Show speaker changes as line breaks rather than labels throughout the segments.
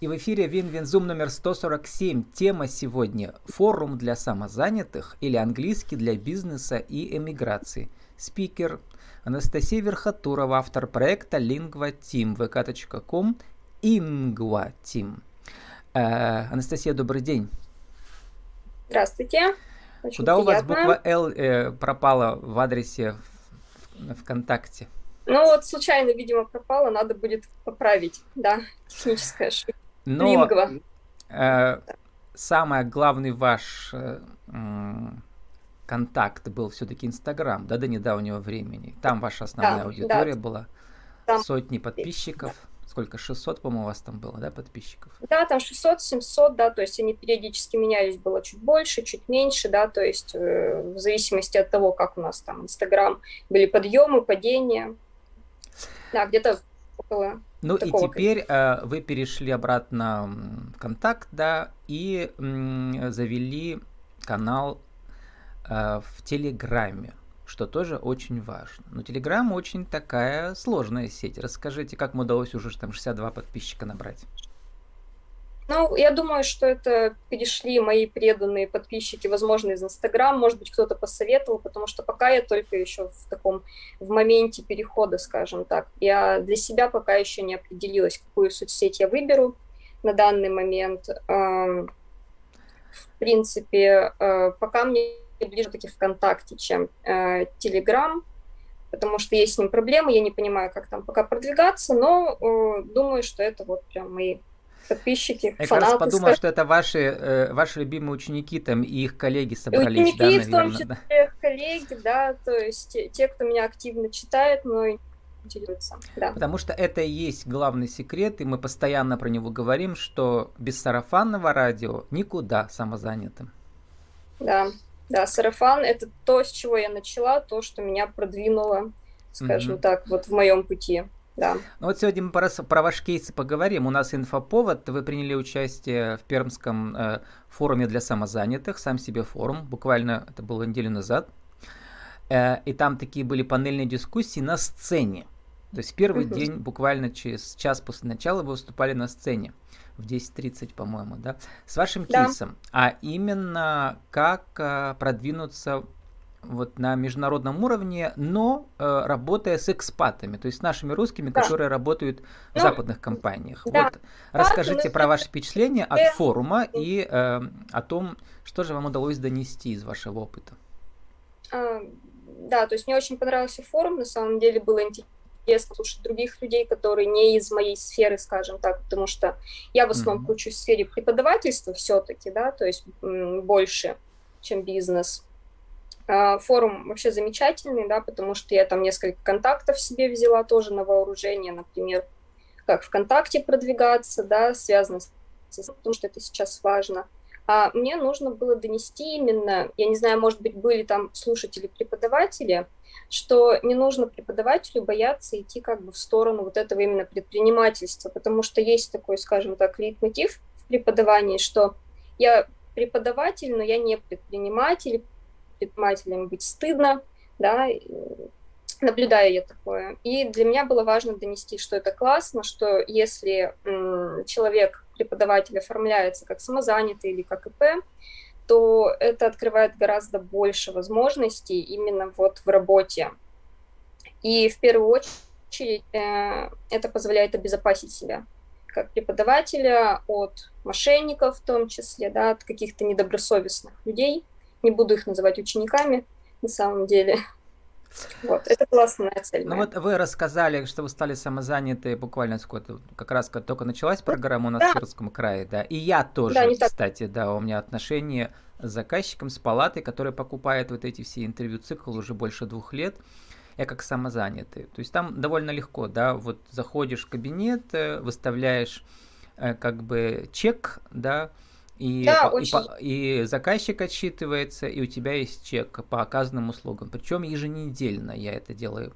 И в эфире WinWinZoom номер 147. Тема сегодня – форум для самозанятых или английский для бизнеса и эмиграции. Спикер Анастасия Верхотурова, автор проекта Lingua Team, vk.com, Ingua Team. Э, Анастасия, добрый день.
Здравствуйте.
Очень Куда приятно. у вас буква L э, пропала в адресе ВКонтакте?
Ну вот случайно, видимо, пропала, надо будет поправить, да, техническая ошибка.
Но э, самый главный ваш э, контакт был все-таки Инстаграм, да, до недавнего времени. Там ваша основная да, аудитория да. была. Там... Сотни подписчиков. Да. Сколько? 600, по-моему, у вас там было, да, подписчиков?
Да, там 600, 700, да, то есть они периодически менялись, было чуть больше, чуть меньше, да, то есть э, в зависимости от того, как у нас там Инстаграм, были подъемы, падения. Да, где-то около
ну и теперь э, вы перешли обратно в контакт, да, и м, завели канал э, в Телеграме, что тоже очень важно. Но Телеграм очень такая сложная сеть. Расскажите, как вам удалось уже там 62 подписчика набрать?
Ну, я думаю, что это перешли мои преданные подписчики, возможно, из Инстаграм, может быть, кто-то посоветовал, потому что пока я только еще в таком, в моменте перехода, скажем так. Я для себя пока еще не определилась, какую соцсеть я выберу на данный момент. В принципе, э, пока мне ближе таки ВКонтакте, чем э, Телеграм, потому что есть с ним проблемы, я не понимаю, как там пока продвигаться, но э, думаю, что это вот прям мои подписчики,
Я фанаты. Я как раз подумал, что это ваши, э, ваши любимые ученики там и их коллеги собрались,
ученики, да, наверное, в том числе да. коллеги, да, то есть те, кто меня активно читает, но интересуется, да.
Потому что это и есть главный секрет, и мы постоянно про него говорим, что без сарафанного радио никуда самозанятым.
Да, да, сарафан – это то, с чего я начала, то, что меня продвинуло, скажем mm так, вот в моем пути. Да.
Ну вот сегодня мы про, про ваш кейс поговорим. У нас инфоповод. Вы приняли участие в Пермском э, форуме для самозанятых, сам себе форум. Буквально это было неделю назад. Э, и там такие были панельные дискуссии на сцене. То есть первый угу. день, буквально через час после начала, вы выступали на сцене в 10.30, по-моему, да, с вашим да. кейсом, а именно как э, продвинуться вот на международном уровне, но э, работая с экспатами, то есть с нашими русскими, да. которые работают ну, в западных компаниях. Да. Вот расскажите про ваши впечатления от форума и э, о том, что же вам удалось донести из вашего опыта.
А, да, то есть мне очень понравился форум, на самом деле было интересно слушать других людей, которые не из моей сферы, скажем так, потому что я в основном mm-hmm. кручусь в сфере преподавательства все-таки, да, то есть больше, чем бизнес. А, форум вообще замечательный, да, потому что я там несколько контактов себе взяла тоже на вооружение, например, как ВКонтакте продвигаться, да, связано с потому что это сейчас важно. А мне нужно было донести именно, я не знаю, может быть, были там слушатели-преподаватели, что не нужно преподавателю бояться идти как бы в сторону вот этого именно предпринимательства, потому что есть такой, скажем так, лейтмотив в преподавании, что я преподаватель, но я не предприниматель, предпринимателем быть стыдно, да, наблюдаю я такое. И для меня было важно донести, что это классно, что если человек, преподаватель, оформляется как самозанятый или как ИП, то это открывает гораздо больше возможностей именно вот в работе. И в первую очередь э, это позволяет обезопасить себя как преподавателя от мошенников в том числе, да, от каких-то недобросовестных людей – не буду их называть учениками на самом деле. Вот, это классная цель.
Ну вот вы рассказали, что вы стали самозаняты буквально сколько как раз только началась программа у нас да. в Пермском крае, да, и я тоже, да, кстати, так. да, у меня отношения с заказчиком, с палатой, которая покупает вот эти все интервью-циклы уже больше двух лет, я как самозанятый. То есть там довольно легко, да, вот заходишь в кабинет, э, выставляешь э, как бы чек, да, и, да, по, и, по, и заказчик отчитывается, и у тебя есть чек по оказанным услугам. Причем еженедельно я это делаю.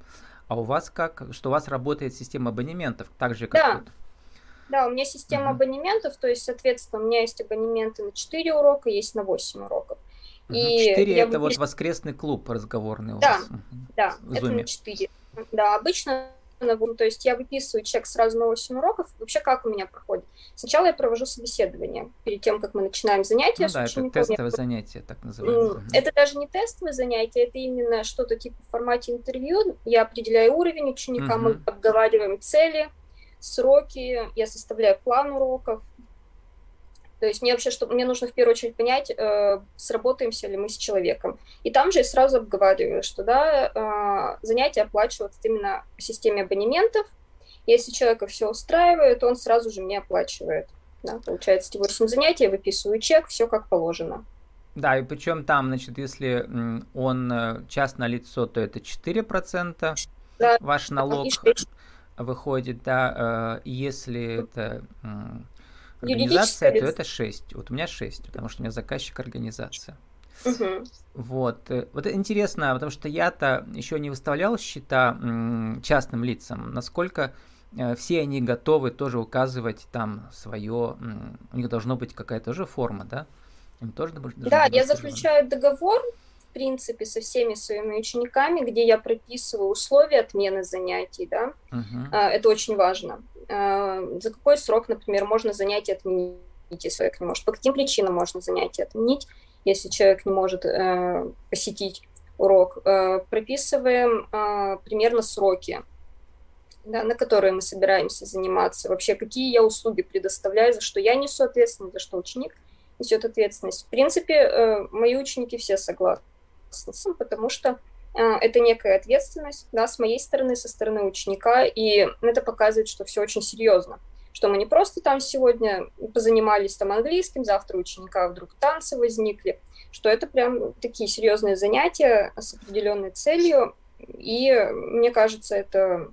А у вас как? Что у вас работает система абонементов, так же, как
да. тут? Да, у меня система uh-huh. абонементов, то есть, соответственно, у меня есть абонементы на 4 урока, есть на 8 уроков.
И 4 это выбер... вот воскресный клуб разговорный у
да, вас. Да, в это на 4. Да, обычно то есть я выписываю чек сразу на 8 уроков. Вообще, как у меня проходит? Сначала я провожу собеседование перед тем, как мы начинаем занятия.
Ну да, это тестовое занятие, так называемое.
Это даже не тестовое занятие, это именно что-то типа в формате интервью. Я определяю уровень ученика, угу. мы обговариваем цели, сроки, я составляю план уроков, то есть мне вообще, что мне нужно в первую очередь понять, э, сработаемся ли мы с человеком. И там же я сразу обговариваю, что да, э, занятия оплачиваются именно по системе абонементов. Если человека все устраивает, он сразу же мне оплачивает. Да, получается, эти 8 занятий, я выписываю чек, все как положено.
Да, и причем там, значит, если он э, частное лицо, то это 4%, да, ваш налог выходит, да, э, если это организация, то это 6. Вот у меня 6, потому что у меня заказчик организация. Угу. Вот. Э, вот интересно, потому что я-то еще не выставлял счета частным лицам. Насколько э, все они готовы тоже указывать там свое, у них должно быть какая-то тоже форма, да?
Им тоже да, я заключаю договор в принципе, со всеми своими учениками, где я прописываю условия отмены занятий, да, uh-huh. это очень важно. А, за какой срок, например, можно занятие отменить, если человек не может, по каким причинам можно занятие отменить, если человек не может э, посетить урок. Э, прописываем э, примерно сроки, да, на которые мы собираемся заниматься, вообще какие я услуги предоставляю, за что я несу ответственность, за что ученик несет ответственность. В принципе, мои ученики все согласны потому что э, это некая ответственность, да, с моей стороны, со стороны ученика, и это показывает, что все очень серьезно, что мы не просто там сегодня позанимались там английским, завтра у ученика вдруг танцы возникли, что это прям такие серьезные занятия с определенной целью, и мне кажется, это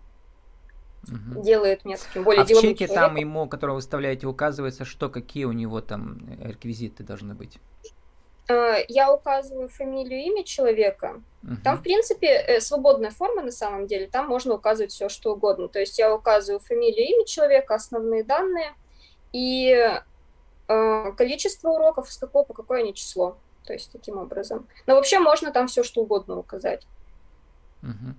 угу. делает меня таким более
а в чеке человеком. там ему, которого вы выставляете, указывается, что какие у него там реквизиты должны быть?
Э, я указываю фамилию, имя человека. Uh-huh. Там, в принципе, э, свободная форма на самом деле. Там можно указывать все, что угодно. То есть я указываю фамилию, имя человека, основные данные и э, количество уроков, с какого по какое они число. То есть таким образом. Но вообще можно там все, что угодно указать. Uh-huh.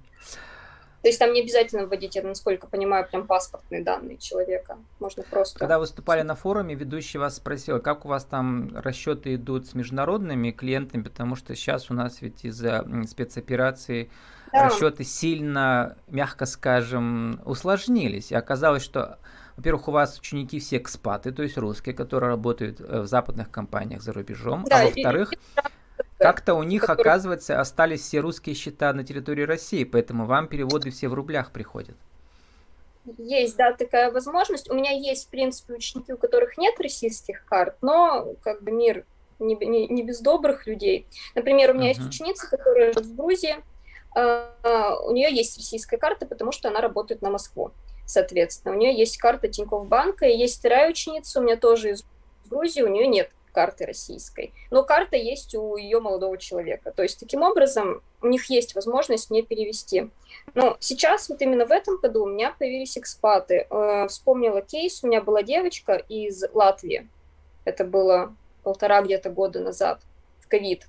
То есть там не обязательно вводить, я насколько понимаю, прям паспортные данные человека. Можно просто...
Когда выступали на форуме, ведущий вас спросил, как у вас там расчеты идут с международными клиентами, потому что сейчас у нас ведь из-за спецоперации да. расчеты сильно, мягко скажем, усложнились. И оказалось, что во-первых, у вас ученики все экспаты, то есть русские, которые работают э, в западных компаниях за рубежом. Да, а во-вторых, как-то у них, который... оказывается, остались все русские счета на территории России, поэтому вам переводы все в рублях приходят.
Есть, да, такая возможность. У меня есть, в принципе, ученики, у которых нет российских карт, но как бы мир не, не, не без добрых людей. Например, у меня uh-huh. есть ученица, которая живет в Грузии, Uh, у нее есть российская карта, потому что она работает на Москву, соответственно. У нее есть карта Тинькофф банка, и есть вторая ученица, у меня тоже из Грузии, у нее нет карты российской. Но карта есть у ее молодого человека. То есть таким образом у них есть возможность мне перевести. Но сейчас вот именно в этом году у меня появились экспаты. Э, вспомнила кейс, у меня была девочка из Латвии. Это было полтора где-то года назад, в ковид.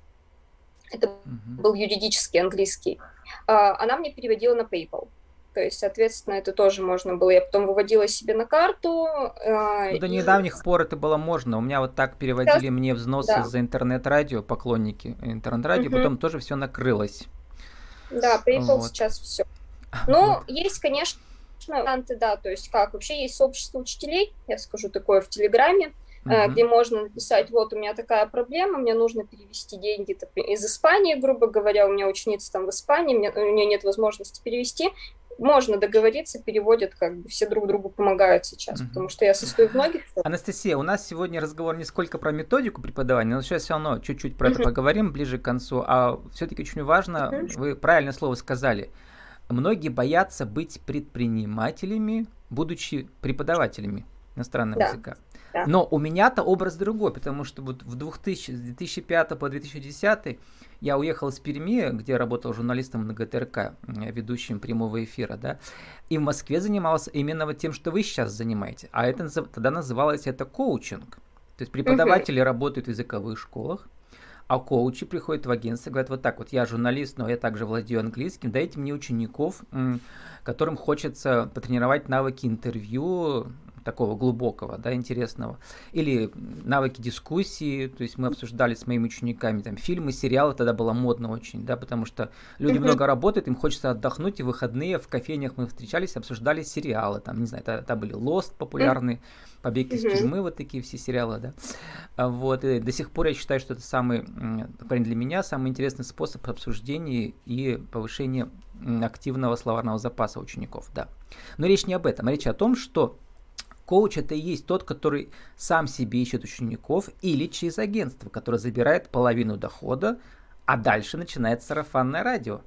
Это uh-huh. был юридический английский. Э, она мне переводила на PayPal. То есть, соответственно, это тоже можно было. Я потом выводила себе на карту.
Э, ну, до и... недавних пор это было можно. У меня вот так переводили Сейчас... мне взносы да. за интернет-радио, поклонники интернет-радио, угу. потом тоже все накрылось.
Да, PayPal вот. сейчас все. Ну, вот. есть, конечно, варианты, да, то есть как, вообще есть сообщество учителей, я скажу такое в Телеграме, uh-huh. где можно написать, вот у меня такая проблема, мне нужно перевести деньги из Испании, грубо говоря, у меня ученица там в Испании, мне, у нее нет возможности перевести, можно договориться, переводят, как бы все друг другу помогают сейчас, угу. потому что я состою в многих.
Анастасия, у нас сегодня разговор не сколько про методику преподавания, но сейчас все равно чуть-чуть про угу. это поговорим ближе к концу. А все-таки очень важно, угу. вы правильное слово сказали, многие боятся быть предпринимателями, будучи преподавателями иностранного да. языка. Да. Но у меня-то образ другой, потому что вот в 2000, с 2005 по 2010 я уехал из Перми, где работал журналистом на ГТРК, ведущим прямого эфира, да, и в Москве занимался именно вот тем, что вы сейчас занимаете. А это тогда называлось это коучинг. То есть преподаватели uh-huh. работают в языковых школах, А коучи приходят в агентство и говорят, вот так вот, я журналист, но я также владею английским, дайте мне учеников, которым хочется потренировать навыки интервью, такого глубокого, да, интересного. Или навыки дискуссии, то есть мы обсуждали с моими учениками там фильмы, сериалы, тогда было модно очень, да, потому что люди много работают, им хочется отдохнуть, и выходные в кофейнях мы встречались, обсуждали сериалы, там, не знаю, тогда были Lost популярный, Побег из тюрьмы, вот такие все сериалы, да. А вот, и до сих пор я считаю, что это самый, для меня, самый интересный способ обсуждения и повышения активного словарного запаса учеников, да. Но речь не об этом, речь о том, что Коуч это и есть тот, который сам себе ищет учеников или через агентство, которое забирает половину дохода, а дальше начинается сарафанное радио.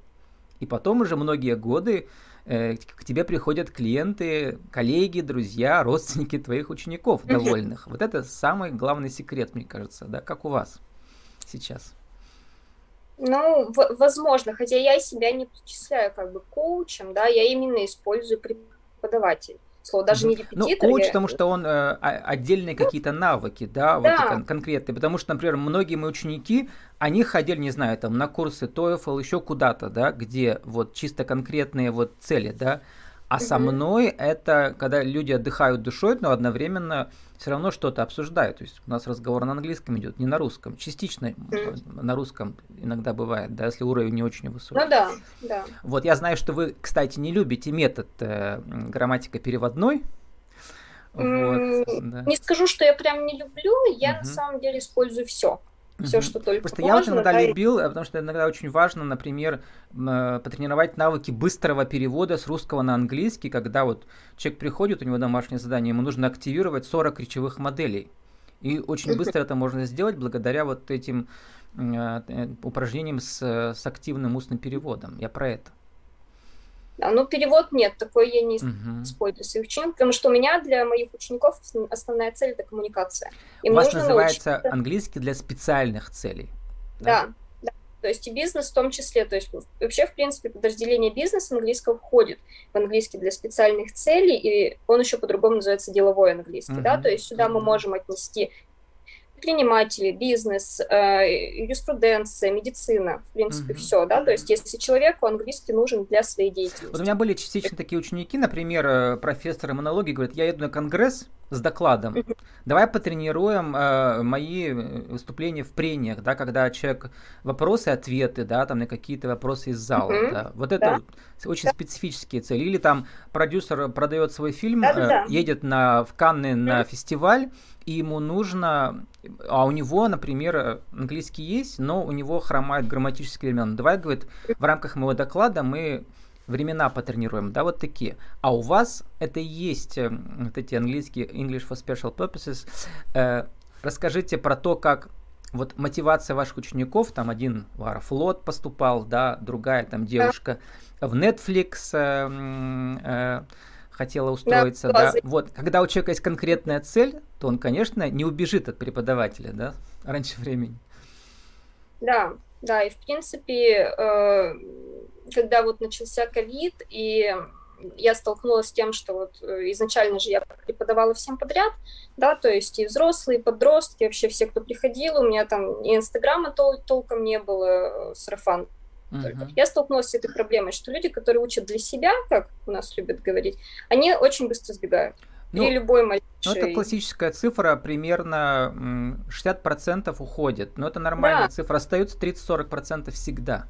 И потом уже многие годы э, к тебе приходят клиенты, коллеги, друзья, родственники твоих учеников довольных. Вот это самый главный секрет, мне кажется, да, как у вас сейчас.
Ну, возможно, хотя я себя не причисляю как бы коучем, да, я именно использую преподаватель слово, даже не
репетитор. Ну, коуч, потому что он э, отдельные какие-то навыки, да, да. вот кон- конкретные. Потому что, например, многие мои ученики, они ходили, не знаю, там на курсы TOEFL, еще куда-то, да, где вот чисто конкретные вот цели, да. А со мной это когда люди отдыхают душой, но одновременно все равно что-то обсуждают. То есть у нас разговор на английском идет, не на русском. Частично на русском иногда бывает, да, если уровень не очень высокий.
Ну да, да.
Вот я знаю, что вы, кстати, не любите метод э, грамматика переводной.
Вот, да. Не скажу, что я прям не люблю, я угу. на самом деле использую все все, что только
Просто можно, я вот иногда да, любил, потому что иногда очень важно, например, э, потренировать навыки быстрого перевода с русского на английский, когда вот человек приходит, у него домашнее задание, ему нужно активировать 40 речевых моделей. И очень быстро это можно сделать благодаря вот этим э, э, упражнениям с, с активным устным переводом. Я про это.
Да, ну, перевод нет, такой я не uh-huh. использую своих учеников, потому что у меня для моих учеников основная цель это коммуникация.
Им у вас называется научиться... английский для специальных целей.
Да? да, да. То есть и бизнес в том числе. То есть вообще, в принципе, подразделение бизнеса английского входит в английский для специальных целей, и он еще по-другому называется деловой английский. Uh-huh. Да? То есть сюда uh-huh. мы можем отнести предприниматели, бизнес, э, юриспруденция, медицина, в принципе, угу. все, да, то есть если человеку английский нужен для своей деятельности.
Вот у меня были частично такие ученики, например, э, профессор иммунологии говорит, я еду на конгресс с докладом, давай потренируем э, мои выступления в прениях, да, когда человек вопросы, ответы, да, там на какие-то вопросы из зала, угу. да, вот это да. очень да. специфические цели, или там продюсер продает свой фильм, да, да, да. едет на, в Канны угу. на фестиваль, и ему нужно, а у него, например, английский есть, но у него хромает грамматические времена. Давай, говорит, в рамках моего доклада мы времена потренируем, да, вот такие. А у вас это и есть э, вот эти английские English for Special Purposes. Э, расскажите про то, как вот мотивация ваших учеников, там один в Аэрофлот поступал, да, другая там девушка в Netflix э, э, хотела устроиться, да, да. Вот, когда у человека есть конкретная цель, то он, конечно, не убежит от преподавателя, да, раньше времени.
Да, да, и в принципе, э, когда вот начался ковид, и я столкнулась с тем, что вот э, изначально же я преподавала всем подряд, да, то есть и взрослые, и подростки, вообще все, кто приходил, у меня там и инстаграма тол- толком не было, э, сарафан только. Uh-huh. Я столкнулась с этой проблемой, что люди, которые учат для себя, как у нас любят говорить, они очень быстро сбегают. Ну, При любой малейшей...
Ну, это классическая цифра, примерно 60% уходит. Но это нормальная да. цифра. Остается 30-40% всегда.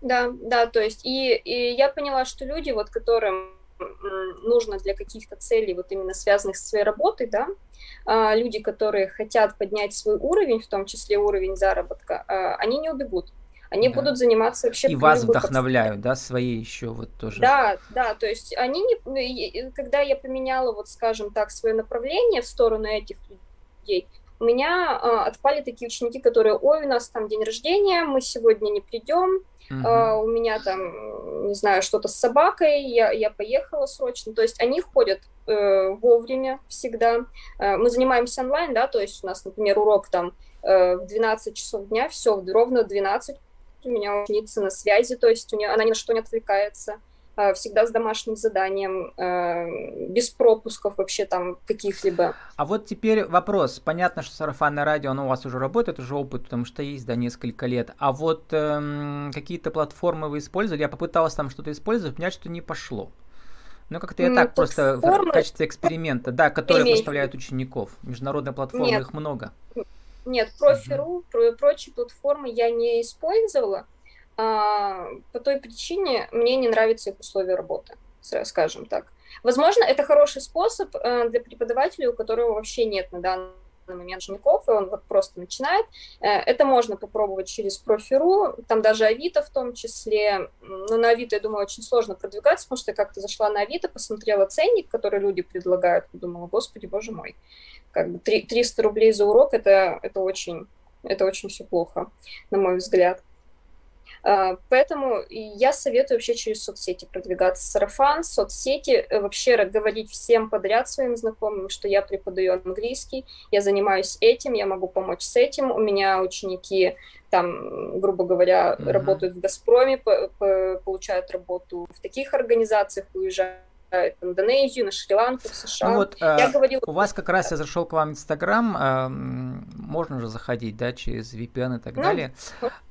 Да, да, то есть и, и я поняла, что люди, вот которым нужно для каких-то целей, вот именно связанных со своей работой, да, а, люди, которые хотят поднять свой уровень, в том числе уровень заработка, а, они не убегут они да. будут заниматься вообще...
И вас вдохновляют, да, свои еще вот тоже.
Да, да, то есть они не... Ну, когда я поменяла, вот скажем так, свое направление в сторону этих людей, у меня а, отпали такие ученики, которые, ой, у нас там день рождения, мы сегодня не придем, uh-huh. а, у меня там, не знаю, что-то с собакой, я, я поехала срочно. То есть они ходят э, вовремя всегда. Э, мы занимаемся онлайн, да, то есть у нас, например, урок там э, в 12 часов дня, все, ровно в 12 у меня ученица на связи, то есть у нее, она ни на что не отвлекается. э, всегда с домашним заданием, э, без пропусков вообще там каких-либо.
А вот теперь вопрос. Понятно, что сарафанное радио, оно у вас уже работает, уже опыт, потому что есть, да, несколько лет. А вот эм, какие-то платформы вы использовали? Я попыталась там что-то использовать, меня что-то не пошло. Ну, как-то я так просто в качестве эксперимента, да, которые поставляют учеников. Международные платформы, Нет. их много.
Нет, профи.ру, прочие платформы я не использовала. А, по той причине мне не нравятся их условия работы, скажем так. Возможно, это хороший способ э, для преподавателя, у которого вообще нет на данный момент учеников, и он вот просто начинает. Э, это можно попробовать через профи.ру, там даже Авито в том числе. Но на Авито, я думаю, очень сложно продвигаться, потому что я как-то зашла на Авито, посмотрела ценник, который люди предлагают, и думала, господи, боже мой, как бы 300 рублей за урок, это, это очень, это очень все плохо, на мой взгляд. А, поэтому я советую вообще через соцсети продвигаться. Сарафан, соцсети, э, вообще говорить всем подряд своим знакомым, что я преподаю английский, я занимаюсь этим, я могу помочь с этим. У меня ученики там, грубо говоря, mm-hmm. работают в «Газпроме», получают работу в таких организациях, уезжают в Индонезию, на Шри-Ланку, в США. Ну
вот, я э, говорила... У вас как раз я зашел к вам в Инстаграм, э, можно же заходить, да, через VPN и так ну, далее.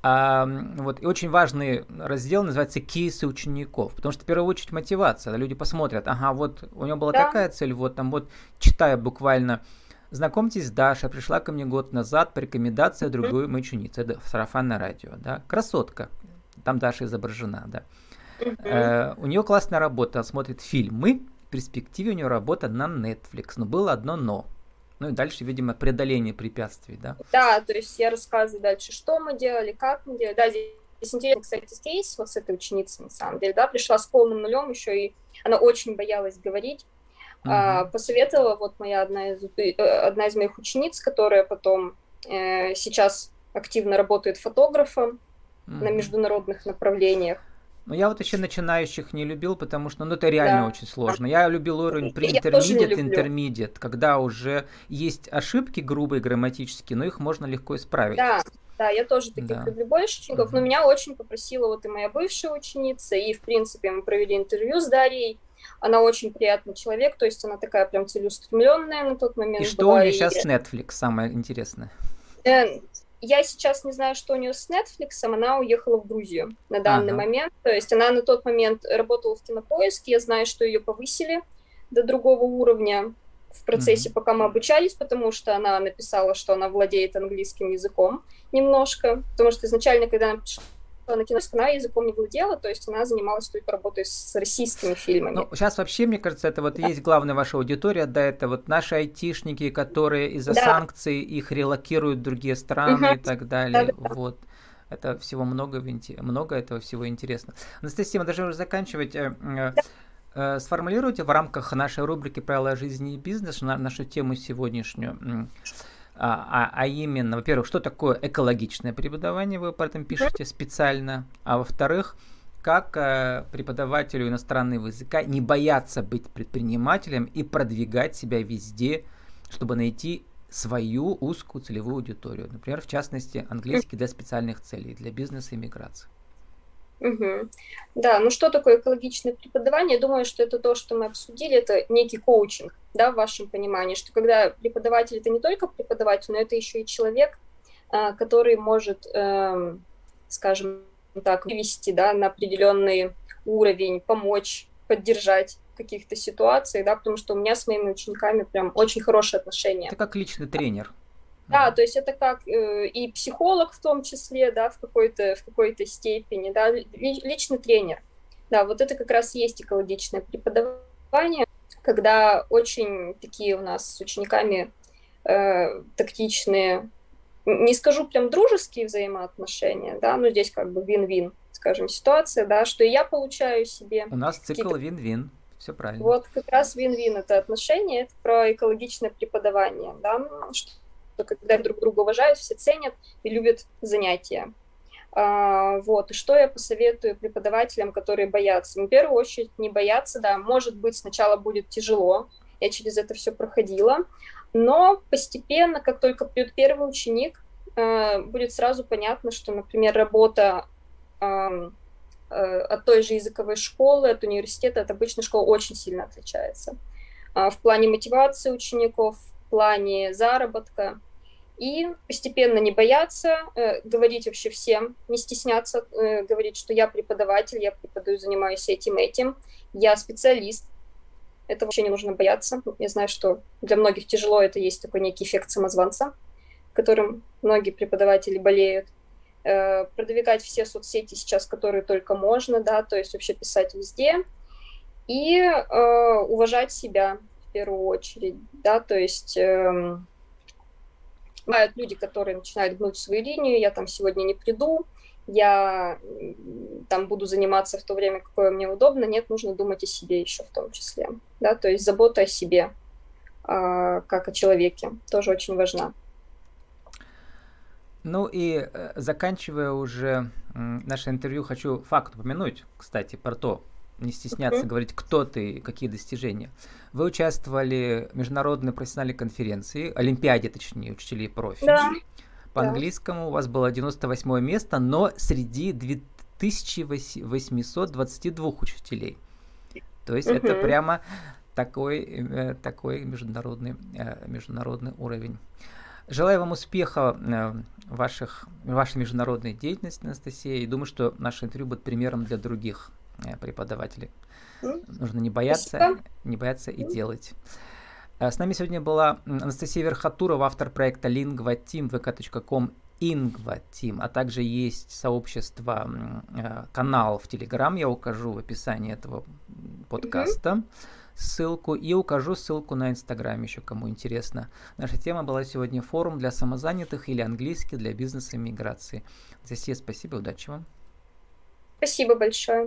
Э, вот, и очень важный раздел называется «Кейсы учеников», потому что в первую очередь мотивация, люди посмотрят, ага, вот у него была да. такая цель, вот там вот, читая буквально Знакомьтесь, Даша пришла ко мне год назад по рекомендации другой моей ученицы. Это сарафанное радио, да. Красотка. Там Даша изображена, да. Э, у нее классная работа, она смотрит фильмы, в перспективе у нее работа на Netflix, но было одно но. Ну и дальше, видимо, преодоление препятствий, да?
Да, то есть я рассказываю дальше, что мы делали, как мы делали. Да, здесь интересный, кстати, кейс вот с этой ученицей, на самом деле, да, пришла с полным нулем еще, и она очень боялась говорить. Uh-huh. А, посоветовала вот моя одна из, э, одна из моих учениц, которая потом э, сейчас активно работает фотографом uh-huh. на международных направлениях.
Ну, я вот еще начинающих не любил, потому что, ну, это реально да. очень сложно. Я любил уровень pre-intermediate, intermediate, когда уже есть ошибки грубые грамматические, но их можно легко исправить.
Да, да, я тоже таких да. люблю больше учеников, но меня очень попросила вот и моя бывшая ученица, и, в принципе, мы провели интервью с Дарьей, она очень приятный человек, то есть она такая прям целеустремленная на тот момент.
И что была, у нее и... сейчас Netflix, самое интересное?
Я сейчас не знаю, что у нее с Netflix, она уехала в Грузию на данный ага. момент. То есть она на тот момент работала в кинопоиске, я знаю, что ее повысили до другого уровня в процессе, mm-hmm. пока мы обучались, потому что она написала, что она владеет английским языком немножко, потому что изначально, когда она пришла на кино языком не владела, то есть она занималась только работой с российскими фильмами. Ну,
сейчас вообще, мне кажется, это вот да. есть главная ваша аудитория, да, это вот наши айтишники, которые из-за да. санкций их релокируют в другие страны угу. и так далее, да, да. вот. Это всего много, много этого всего интересно. Анастасия, мы должны уже заканчивать. Э, э, да. Сформулируйте в рамках нашей рубрики «Правила жизни и бизнеса» нашу тему сегодняшнюю. А, а, а именно, во-первых, что такое экологичное преподавание, вы по этом пишете специально, а во-вторых, как э, преподавателю иностранного языка не бояться быть предпринимателем и продвигать себя везде, чтобы найти свою узкую целевую аудиторию. Например, в частности, английский для специальных целей, для бизнеса и миграции.
Угу. Да, ну что такое экологичное преподавание? Я думаю, что это то, что мы обсудили, это некий коучинг, да, в вашем понимании, что когда преподаватель это не только преподаватель, но это еще и человек, а, который может, эм, скажем так, вывести, да, на определенный уровень, помочь, поддержать каких-то ситуациях, да, потому что у меня с моими учениками прям очень хорошие отношения.
Это как личный тренер.
Да, то есть это как э, и психолог в том числе, да, в какой-то в какой-то степени, да, личный тренер. Да, вот это как раз есть экологичное преподавание, когда очень такие у нас с учениками э, тактичные, не скажу прям дружеские взаимоотношения, да, но здесь как бы вин-вин, скажем, ситуация, да, что и я получаю себе.
У нас цикл вин-вин. Все правильно.
Вот как раз вин-вин это отношения, это про экологичное преподавание, да, что когда друг друга уважают, все ценят и любят занятия. А, вот, и что я посоветую преподавателям, которые боятся? Ну, в первую очередь, не бояться, да, может быть, сначала будет тяжело, я через это все проходила, но постепенно, как только придет первый ученик, а, будет сразу понятно, что, например, работа от той же языковой школы, от университета, от обычной школы очень сильно отличается. А, в плане мотивации учеников, в плане заработка. И постепенно не бояться, э, говорить вообще всем, не стесняться, э, говорить, что я преподаватель, я преподаю, занимаюсь этим, этим, я специалист. Это вообще не нужно бояться. Я знаю, что для многих тяжело, это есть такой некий эффект самозванца, которым многие преподаватели болеют. Э, продвигать все соцсети сейчас, которые только можно, да, то есть вообще писать везде. И э, уважать себя первую очередь, да, то есть... Э, Бывают люди, которые начинают гнуть свою линию, я там сегодня не приду, я там буду заниматься в то время, какое мне удобно. Нет, нужно думать о себе еще в том числе. Да? То есть забота о себе, э, как о человеке, тоже очень важна.
Ну и э, заканчивая уже наше интервью, хочу факт упомянуть, кстати, про то, не стесняться говорить, кто ты, какие достижения. Вы участвовали в международной профессиональной конференции, Олимпиаде, точнее, учителей профи. Да. По да. английскому у вас было 98 место, но среди 2822 учителей. То есть uh-huh. это прямо такой, э, такой международный, э, международный уровень. Желаю вам успеха э, в ваших, в вашей международной деятельности, Анастасия, и думаю, что наше интервью будет примером для других Э, преподавателей. Нужно не бояться, Спасибо. не бояться и делать. Э, с нами сегодня была Анастасия Верхотурова, автор проекта LingvaTeam, vk.com IngvaTeam, а также есть сообщество, э, канал в Телеграм, я укажу в описании этого подкаста ссылку и укажу ссылку на Инстаграм еще, кому интересно. Наша тема была сегодня форум для самозанятых или английский для бизнеса и миграции. Анастасия, спасибо, удачи вам.
Спасибо большое.